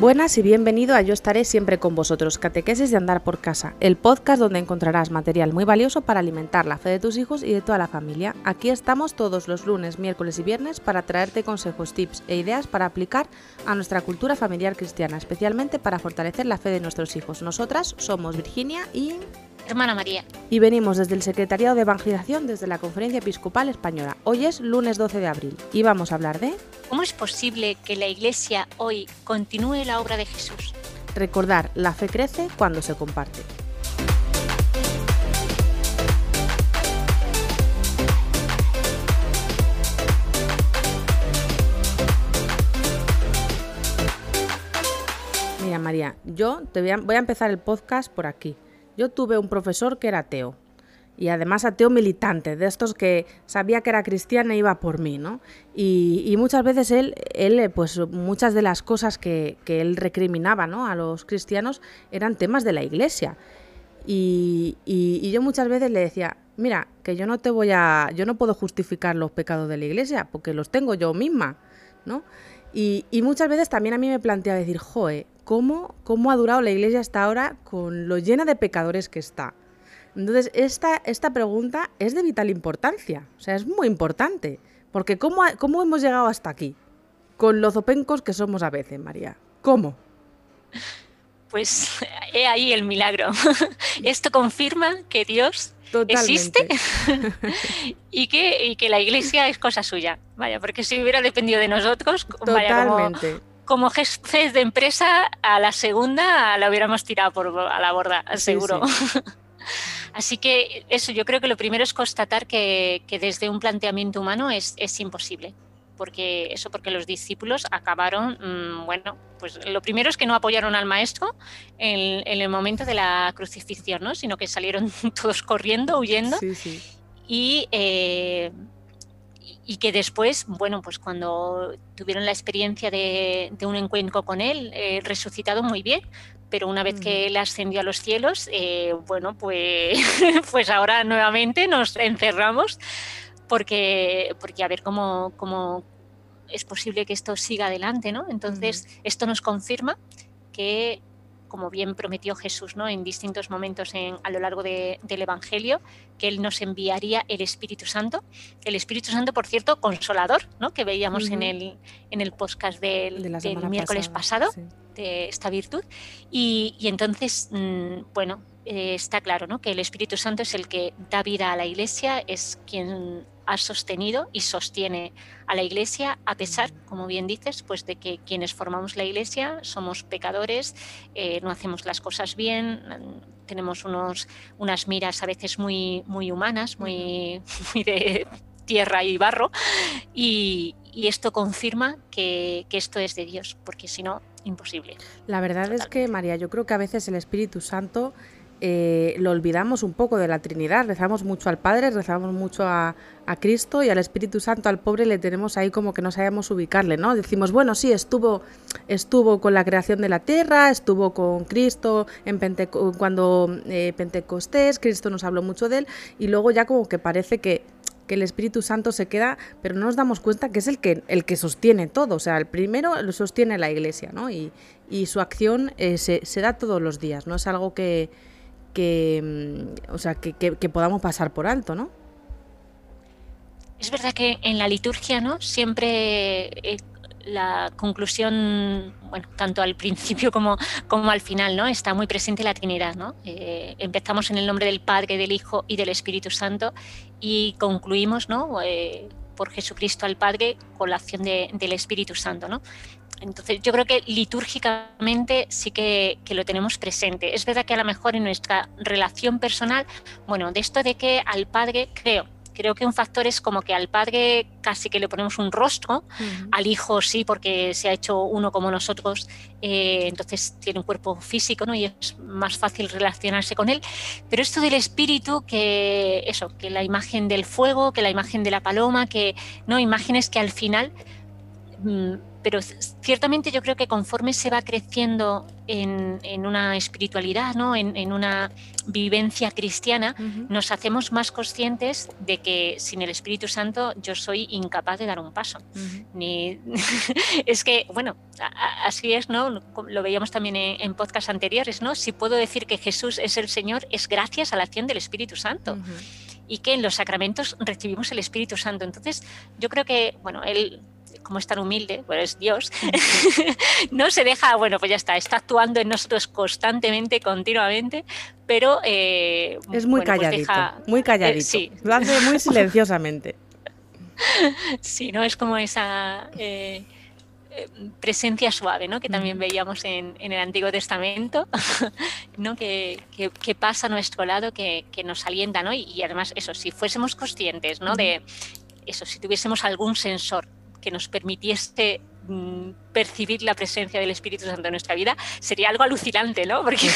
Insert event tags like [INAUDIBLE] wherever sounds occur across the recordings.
Buenas y bienvenido a Yo estaré siempre con vosotros, Catequeses de Andar por Casa, el podcast donde encontrarás material muy valioso para alimentar la fe de tus hijos y de toda la familia. Aquí estamos todos los lunes, miércoles y viernes para traerte consejos, tips e ideas para aplicar a nuestra cultura familiar cristiana, especialmente para fortalecer la fe de nuestros hijos. Nosotras somos Virginia y hermana María. Y venimos desde el Secretariado de Evangelización desde la Conferencia Episcopal Española. Hoy es lunes 12 de abril y vamos a hablar de... ¿Cómo es posible que la Iglesia hoy continúe la obra de Jesús? Recordar, la fe crece cuando se comparte. Mira María, yo te voy a, voy a empezar el podcast por aquí. Yo tuve un profesor que era ateo. Y además ateo militante, de estos que sabía que era cristiana e iba por mí, ¿no? Y, muchas veces él, él, pues muchas de las cosas que, él recriminaba ¿no? a los cristianos eran temas de la iglesia. Y, y, yo muchas veces le decía, mira, que yo no te voy a, yo no puedo justificar los pecados de la iglesia, porque los tengo yo misma, ¿no? Y, muchas veces también a mí me planteaba decir, joe, ¿cómo, ¿cómo ha durado la iglesia hasta ahora con lo llena de pecadores que está? Entonces, esta, esta pregunta es de vital importancia, o sea, es muy importante, porque ¿cómo, ¿cómo hemos llegado hasta aquí? Con los zopencos que somos a veces, María. ¿Cómo? Pues [LAUGHS] he ahí el milagro. [LAUGHS] Esto confirma que Dios existe [LAUGHS] y, que, y que la iglesia es cosa suya. Vaya, porque si hubiera dependido de nosotros, Totalmente. como, jefes de empresa, a la segunda la hubiéramos tirado por a la borda, seguro. [LAUGHS] Así que eso, yo creo que lo primero es constatar que, desde un planteamiento humano es, es imposible porque eso porque los discípulos acabaron, mm, bueno, pues lo primero es que no apoyaron al maestro en, el momento de la crucifixión, ¿no? sino que salieron [LAUGHS] todos corriendo, huyendo. Y, eh, y que después, bueno, pues cuando tuvieron la experiencia de, un encuentro con él, eh, resucitado muy bien, pero una vez que mm. él ascendió a los cielos, eh, bueno, pues, [LAUGHS] pues ahora nuevamente nos encerramos porque, porque a ver cómo, cómo es posible que esto siga adelante, ¿no? Entonces, esto nos confirma que como bien prometió Jesús ¿no? en distintos momentos a lo largo del Evangelio, que Él nos enviaría el Espíritu Santo. El Espíritu Santo, por cierto, consolador, ¿no? que veíamos en, el, en el podcast del, miércoles pasado, de esta virtud. Y, entonces, mm, bueno, eh, está claro ¿no? que el Espíritu Santo es el que da vida a la Iglesia, es quien ha sostenido y sostiene a la Iglesia, a pesar, como bien dices, pues de que quienes formamos la Iglesia somos pecadores, eh, no hacemos las cosas bien, tenemos unos, unas miras a veces muy, muy humanas, muy, [LAUGHS] muy de tierra y barro, y, esto confirma que, que, esto es de Dios, porque si no, imposible. La verdad es que, María, yo creo que a veces el Espíritu Santo eh, lo olvidamos un poco de la Trinidad. Rezamos mucho al Padre, rezamos mucho a, Cristo y al Espíritu Santo, al pobre, le tenemos ahí como que no sabemos ubicarle, ¿no? Decimos, bueno, sí, estuvo, estuvo con la creación de la tierra, estuvo con Cristo en cuando eh, Pentecostés, Cristo nos habló mucho de él, y luego ya como que parece que el Espíritu Santo se queda, pero no nos damos cuenta que es el que, el que sostiene todo. O sea, el primero lo sostiene la Iglesia, ¿no? Y, su acción eh, se, se, da todos los días, no es algo que, que, mm, o sea, que, podamos pasar por alto, ¿no? Es verdad que en la liturgia, ¿no? Siempre eh, la conclusión, bueno, tanto al principio como, como al final, ¿no? Está muy presente la Trinidad, ¿no? Eh, empezamos en el nombre del Padre, del Hijo y del Espíritu Santo y concluimos, ¿no? Eh, por Jesucristo al Padre con la acción del Espíritu Santo, ¿no? Entonces, yo creo que litúrgicamente sí que, lo tenemos presente. Es verdad que a lo mejor en nuestra relación personal, bueno, de esto de que al padre, creo, creo que un factor es como que al padre casi que le ponemos un rostro, al hijo sí, porque se ha hecho uno como nosotros, eh, entonces tiene un cuerpo físico ¿no? y es más fácil relacionarse con él. Pero esto del espíritu, que eso, que la imagen del fuego, que la imagen de la paloma, que no imágenes que al final Mm, pero ciertamente yo creo que conforme se va creciendo en, una espiritualidad, ¿no? en, una vivencia cristiana, nos hacemos más conscientes de que sin el Espíritu Santo yo soy incapaz de dar un paso. Ni... [LAUGHS] es que, bueno, así es, ¿no? Lo veíamos también en, en podcasts anteriores, ¿no? Si puedo decir que Jesús es el Señor, es gracias a la acción del Espíritu Santo. Y que en los sacramentos recibimos el Espíritu Santo. Entonces, yo creo que, bueno, él como es tan humilde, pues es Dios, [LAUGHS] no se deja, bueno, pues ya está, está actuando en nosotros constantemente, continuamente, pero... Eh, es muy pues calladito, muy calladito. sí. Lo hace muy [LAUGHS] silenciosamente. sí, ¿no? Es como esa... Eh, eh, presencia suave, ¿no? que también veíamos en, el Antiguo Testamento, [LAUGHS] ¿no? que, pasa a nuestro lado, que, nos alienta, ¿no? Y, además, eso, si fuésemos conscientes ¿no? de eso, si tuviésemos algún sensor que nos permitiese mm, percibir la presencia del Espíritu Santo en nuestra vida, sería algo alucinante, ¿no? Porque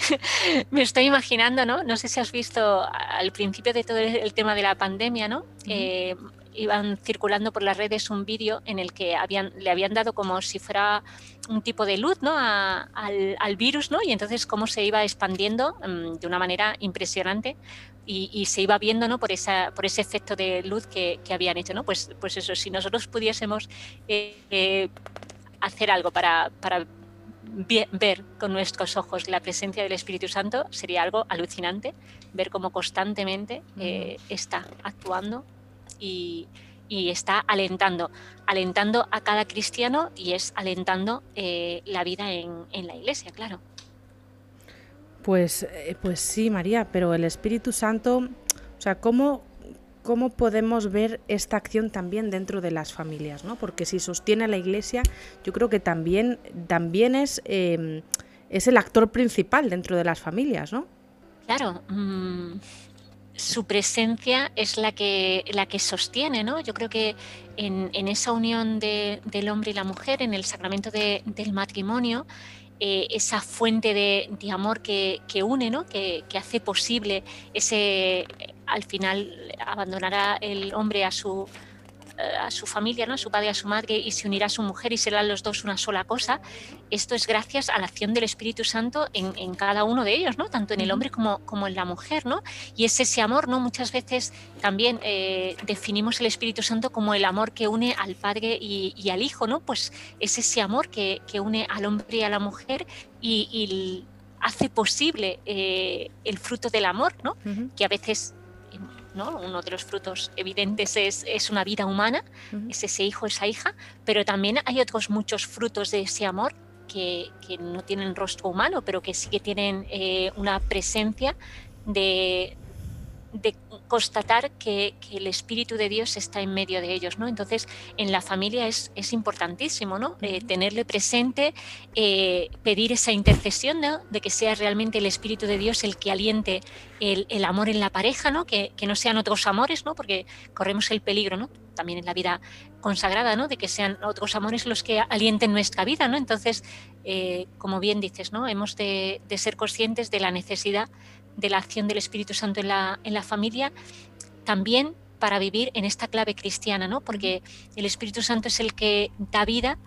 [LAUGHS] me estoy imaginando, ¿no? No sé si has visto al principio de todo el tema de la pandemia, ¿no? Eh, iban circulando por las redes un vídeo en el que habían, le habían dado como si fuera un tipo de luz ¿no? al, al, virus, ¿no? Y entonces cómo se iba expandiendo mm, de una manera impresionante y, se iba viendo ¿no? por, esa, por ese efecto de luz que, habían hecho. ¿no? Pues, pues eso, si nosotros pudiésemos eh, eh, hacer algo para, para ver con nuestros ojos la presencia del Espíritu Santo, sería algo alucinante, ver cómo constantemente eh, está actuando y, y, está alentando, alentando a cada cristiano y es alentando la vida en, en la iglesia, claro. Pues, eh, pues sí, María, pero el Espíritu Santo, o sea, ¿cómo, ¿cómo podemos ver esta acción también dentro de las familias? ¿no? Porque si sostiene a la Iglesia, yo creo que también, también es, em, es el actor principal dentro de las familias, ¿no? Claro. Mm, su presencia es la que, la que sostiene, ¿no? Yo creo que en, esa unión del hombre y la mujer, en el sacramento del matrimonio, eh, esa fuente de, amor que, une, ¿no? que, hace posible ese, al final abandonará el hombre a su, a su familia, ¿no? a su padre, a su madre, y se unirá a su mujer y serán los dos una sola cosa. Esto es gracias a la acción del Espíritu Santo en, cada uno de ellos, ¿no? tanto en el hombre como, como en la mujer. ¿no? Y es ese amor, ¿no? muchas veces también eh, definimos el Espíritu Santo como el amor que une al Padre y, al Hijo, ¿no? pues es ese amor que, une al hombre y a la mujer y, hace posible eh, el fruto del amor, ¿no? que a veces uno de los frutos evidentes es, una vida humana, es ese hijo, esa hija, pero también hay otros muchos frutos de ese amor que, no tienen rostro humano, pero que sí que tienen eh, una presencia de, de constatar que, el Espíritu de Dios está en medio de ellos, ¿no? Entonces, en la familia es, es importantísimo, ¿no? Eh, tenerle presente, eh, pedir esa intercesión, De que sea realmente el Espíritu de Dios el que aliente el, amor en la pareja, ¿no? Que, no sean otros amores, ¿no? Porque corremos el peligro, ¿no? También en la vida consagrada, ¿no? De que sean otros amores los que alienten nuestra vida, ¿no? Entonces, eh, como bien dices, ¿no? Hemos de, de ser conscientes de la necesidad de la acción del Espíritu Santo en la, en la familia, también para vivir en esta clave cristiana, ¿no? Porque el Espíritu Santo es el que da vida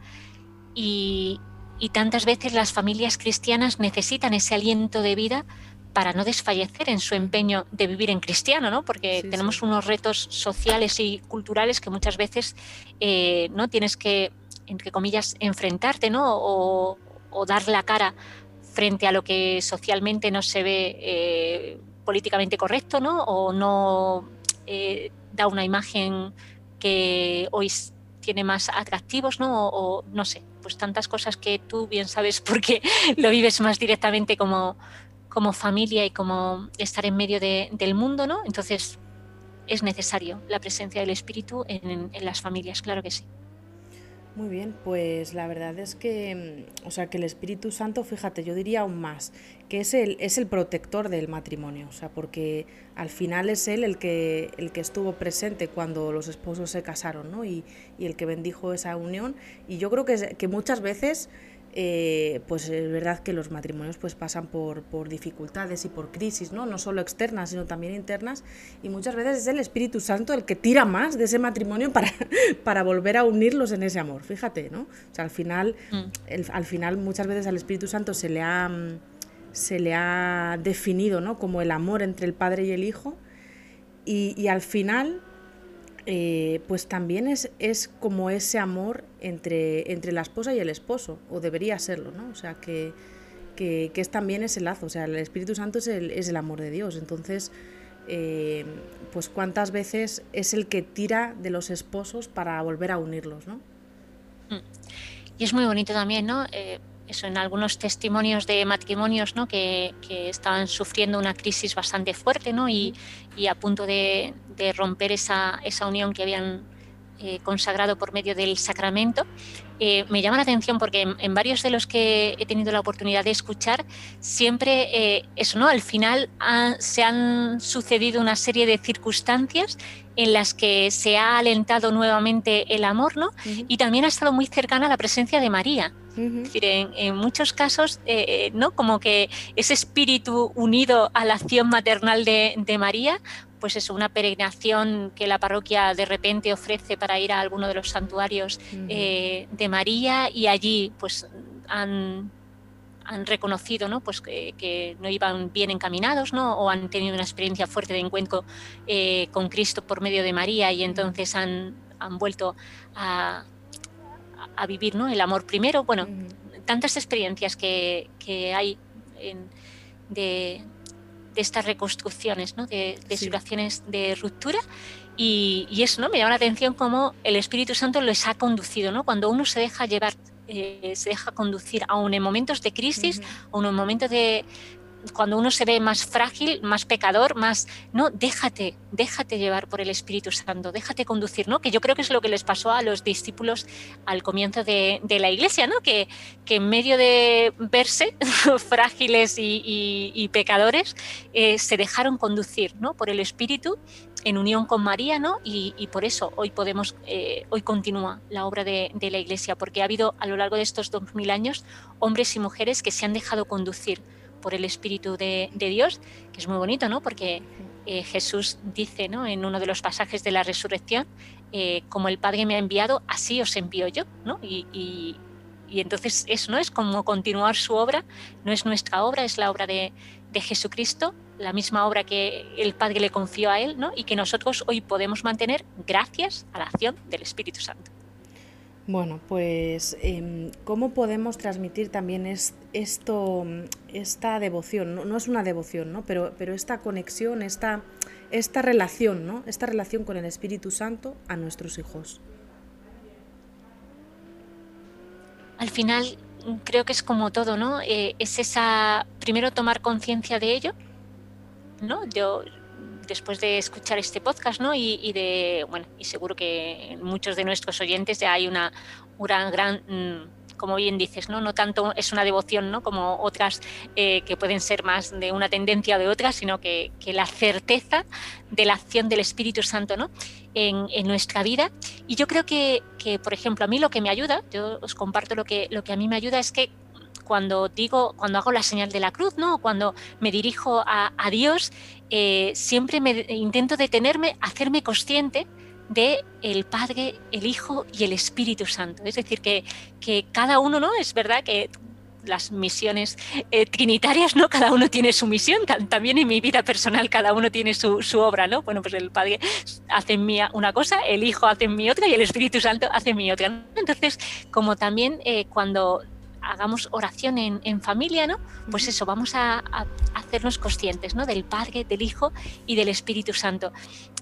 y, tantas veces las familias cristianas necesitan ese aliento de vida para no desfallecer en su empeño de vivir en cristiano, ¿no? Porque tenemos unos retos sociales y culturales que muchas veces eh, no tienes que, entre comillas, enfrentarte, ¿no? O, o dar la cara frente a lo que socialmente no se ve eh, políticamente correcto, ¿no? O no eh, da una imagen que hoy tiene más atractivos, ¿no? O, no sé, pues tantas cosas que tú bien sabes [LAUGHS] porque lo vives más directamente como, como familia y como estar en medio del mundo, ¿no? Entonces es necesario la presencia del espíritu en las familias, claro que sí. Muy bien, pues la verdad es que, mm, o sea, que el Espíritu Santo, fíjate, yo diría aún más, que es el, es el protector del matrimonio, o sea, porque al final es él el que, el que estuvo presente cuando los esposos se casaron, ¿no? Y, y el que bendijo esa unión. Y yo creo que, que muchas veces eh, pues es verdad que los matrimonios pues pasan por, por, dificultades y por crisis, ¿no? No solo externas, sino también internas. Y muchas veces es el Espíritu Santo el que tira más de ese matrimonio para, [LAUGHS] para volver a unirlos en ese amor. Fíjate, ¿no? O sea, al final, mm. al final muchas veces al Espíritu Santo se le ha, se le ha definido, ¿no? Como el amor entre el Padre y el Hijo. Y, y al final eh, pues también es, es, como ese amor entre, entre la esposa y el esposo, o debería serlo, ¿no? O sea, que, que, es también ese lazo, o sea, el Espíritu Santo es el, es el amor de Dios, entonces, eh, pues cuántas veces es el que tira de los esposos para volver a unirlos, ¿no? Mm. Y es muy bonito también, ¿no? Eh, eso en algunos testimonios de matrimonios ¿no? que, que, estaban sufriendo una crisis bastante fuerte ¿no? y, y a punto de, de, romper esa, esa unión que habían eh, consagrado por medio del sacramento. Eh, me llama la atención porque en, varios de los que he tenido la oportunidad de escuchar, siempre eh, eso, ¿no? Al final se han sucedido una serie de circunstancias en las que se ha alentado nuevamente el amor, ¿no? Y también ha estado muy cercana a la presencia de María. Es decir, en, muchos casos, eh, ¿no? Como que ese espíritu unido a la acción maternal de, María, pues es una peregrinación que la parroquia de repente ofrece para ir a alguno de los santuarios eh, de María y allí pues han han reconocido ¿no? Pues que, no iban bien encaminados ¿no? o han tenido una experiencia fuerte de encuentro eh, con Cristo por medio de María y entonces han, han vuelto a, a, vivir ¿no? el amor primero. Bueno, tantas experiencias que, que hay de, de, estas reconstrucciones, ¿no? de, situaciones de ruptura. Y, y, eso ¿no? me llama la atención cómo el Espíritu Santo les ha conducido, ¿no? cuando uno se deja llevar eh, se deja conducir, aún en momentos de crisis, o en momentos de cuando uno se ve más frágil, más pecador, más, no, déjate, déjate llevar por el Espíritu Santo, déjate conducir, ¿no? Que yo creo que es lo que les pasó a los discípulos al comienzo de, la iglesia, ¿no? Que, en medio de verse [LAUGHS] frágiles y, pecadores, eh, se dejaron conducir, ¿no? Por el Espíritu en unión con María, ¿no? Y, por eso hoy podemos, eh, hoy continúa la obra de, la Iglesia, porque ha habido a lo largo de estos dos mil años hombres y mujeres que se han dejado conducir por el Espíritu de, Dios, que es muy bonito, ¿no? Porque eh, Jesús dice, ¿no? En uno de los pasajes de la resurrección, eh, como el Padre me ha enviado, así os envío yo, ¿no? Y, y, entonces eso no es como continuar su obra, no es nuestra obra, es la obra de, de Jesucristo la misma obra que el Padre le confió a él, ¿no? Y que nosotros hoy podemos mantener gracias a la acción del Espíritu Santo. Bueno, pues em, ¿cómo podemos transmitir también esto, esta devoción? No, es una devoción, ¿no? Pero, pero esta conexión, esta, esta relación, ¿no? Esta relación con el Espíritu Santo a nuestros hijos. Al final creo que es como todo, ¿no? Eh, es esa, primero tomar conciencia de ello, ¿no? Yo después de escuchar este podcast, ¿no? Y, de, bueno, y seguro que muchos de nuestros oyentes ya hay una, gran, mm, como bien dices, ¿no? No tanto es una devoción, ¿no? Como otras eh, que pueden ser más de una tendencia o de otra, sino que, la certeza de la acción del Espíritu Santo, ¿no? En, nuestra vida. Y yo creo que, que, por ejemplo, a mí lo que me ayuda, yo os comparto lo que, lo que a mí me ayuda es que cuando digo, cuando hago la señal de la cruz, ¿no? Cuando me dirijo a, Dios, eh, siempre me intento detenerme, hacerme consciente de el Padre, el Hijo y el Espíritu Santo. Es decir, que, que cada uno, ¿no? Es verdad que las misiones eh, trinitarias, ¿no? Cada uno tiene su misión, también en mi vida personal cada uno tiene su, obra, ¿no? Bueno, pues el Padre hace en mí una cosa, el Hijo hace en mí otra y el Espíritu Santo hace en mí otra. Entonces, como también eh, cuando hagamos oración en, familia, ¿no? Pues eso, vamos a, hacernos conscientes, ¿no? Del Padre, del Hijo y del Espíritu Santo.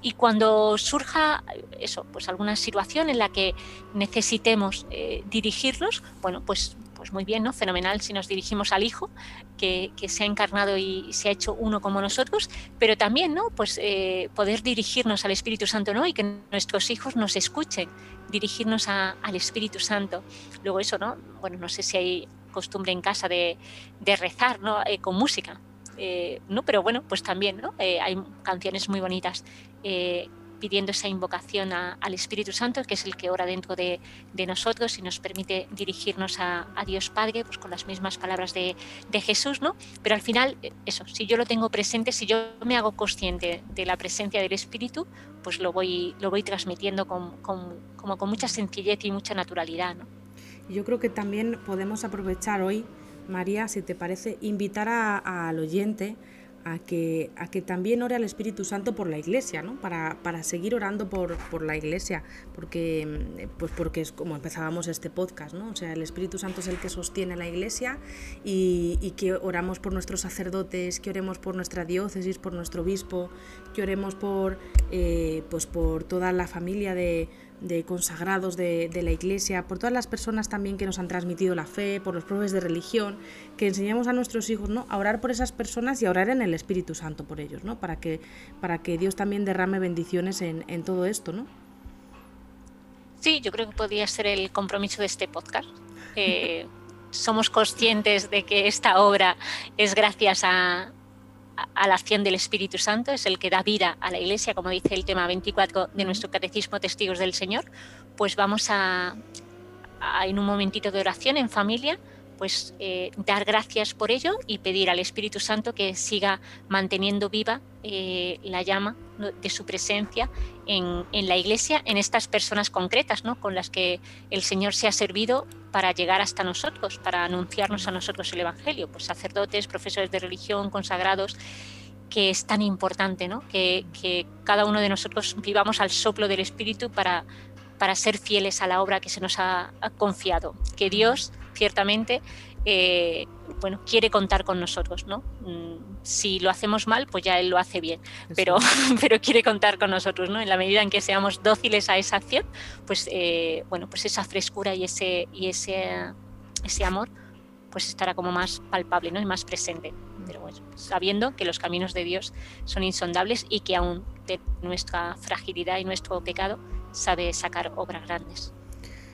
Y cuando surja eso, pues alguna situación en la que necesitemos eh, dirigirnos, bueno, pues pues muy bien, ¿no? Fenomenal si nos dirigimos al Hijo, que, se ha encarnado y se ha hecho uno como nosotros, pero también, ¿no? Pues eh, poder dirigirnos al Espíritu Santo, ¿no? Y que nuestros hijos nos escuchen, dirigirnos al Espíritu Santo. Luego eso, ¿no? Bueno, no sé si hay costumbre en casa de, rezar, ¿no? Eh, con música. Eh, no, pero bueno, pues también, ¿no? hay canciones muy bonitas pidiendo esa invocación al Espíritu Santo, que es el que ora dentro de, nosotros y nos permite dirigirnos a, Dios Padre pues con las mismas palabras de, Jesús, ¿no? Pero al final, eso, si yo lo tengo presente, si yo me hago consciente de la presencia del Espíritu, pues lo voy, lo voy transmitiendo con, como con mucha sencillez y mucha naturalidad, ¿no? Yo creo que también podemos aprovechar hoy, María, si te parece, invitar al oyente a que, a que también ore al Espíritu Santo por la Iglesia, ¿no? para, para seguir orando por, por, la Iglesia, porque, mm, pues porque es como empezábamos este podcast, ¿no? o sea, el Espíritu Santo es el que sostiene la Iglesia y, que oramos por nuestros sacerdotes, que oremos por nuestra diócesis, por nuestro obispo, que oremos por, eh, pues por toda la familia de, de consagrados de, la Iglesia, por todas las personas también que nos han transmitido la fe, por los profes de religión, que enseñemos a nuestros hijos ¿no? a orar por esas personas y a orar en el Espíritu Santo por ellos, ¿no? para, que, para que Dios también derrame bendiciones en, todo esto. ¿no? Sí, yo creo que podría ser el compromiso de este podcast. [LAUGHS] somos conscientes de que esta obra es gracias a, a la acción del Espíritu Santo, es el que da vida a la Iglesia, como dice el tema 24 de nuestro Catecismo Testigos del Señor, pues vamos a, en un momentito de oración en familia, pues eh, dar gracias por ello y pedir al Espíritu Santo que siga manteniendo viva eh, la llama de su presencia en, la Iglesia, en estas personas concretas, ¿no? con las que el Señor se ha servido para llegar hasta nosotros, para anunciarnos a nosotros el Evangelio, pues sacerdotes, profesores de religión, consagrados, que es tan importante, ¿no? que, cada uno de nosotros vivamos al soplo del Espíritu para, para ser fieles a la obra que se nos ha, confiado. Que Dios, ciertamente, eh, bueno, quiere contar con nosotros, ¿no? Mm, si lo hacemos mal, pues ya Él lo hace bien, pero, [LAUGHS] pero quiere contar con nosotros, ¿no? En la medida en que seamos dóciles a esa acción, pues, eh, bueno, pues esa frescura y ese, y ese, ese amor, pues estará como más palpable, ¿no? Y más presente. Pero bueno, sabiendo que los caminos de Dios son insondables y que aún de nuestra fragilidad y nuestro pecado sabe sacar obras grandes.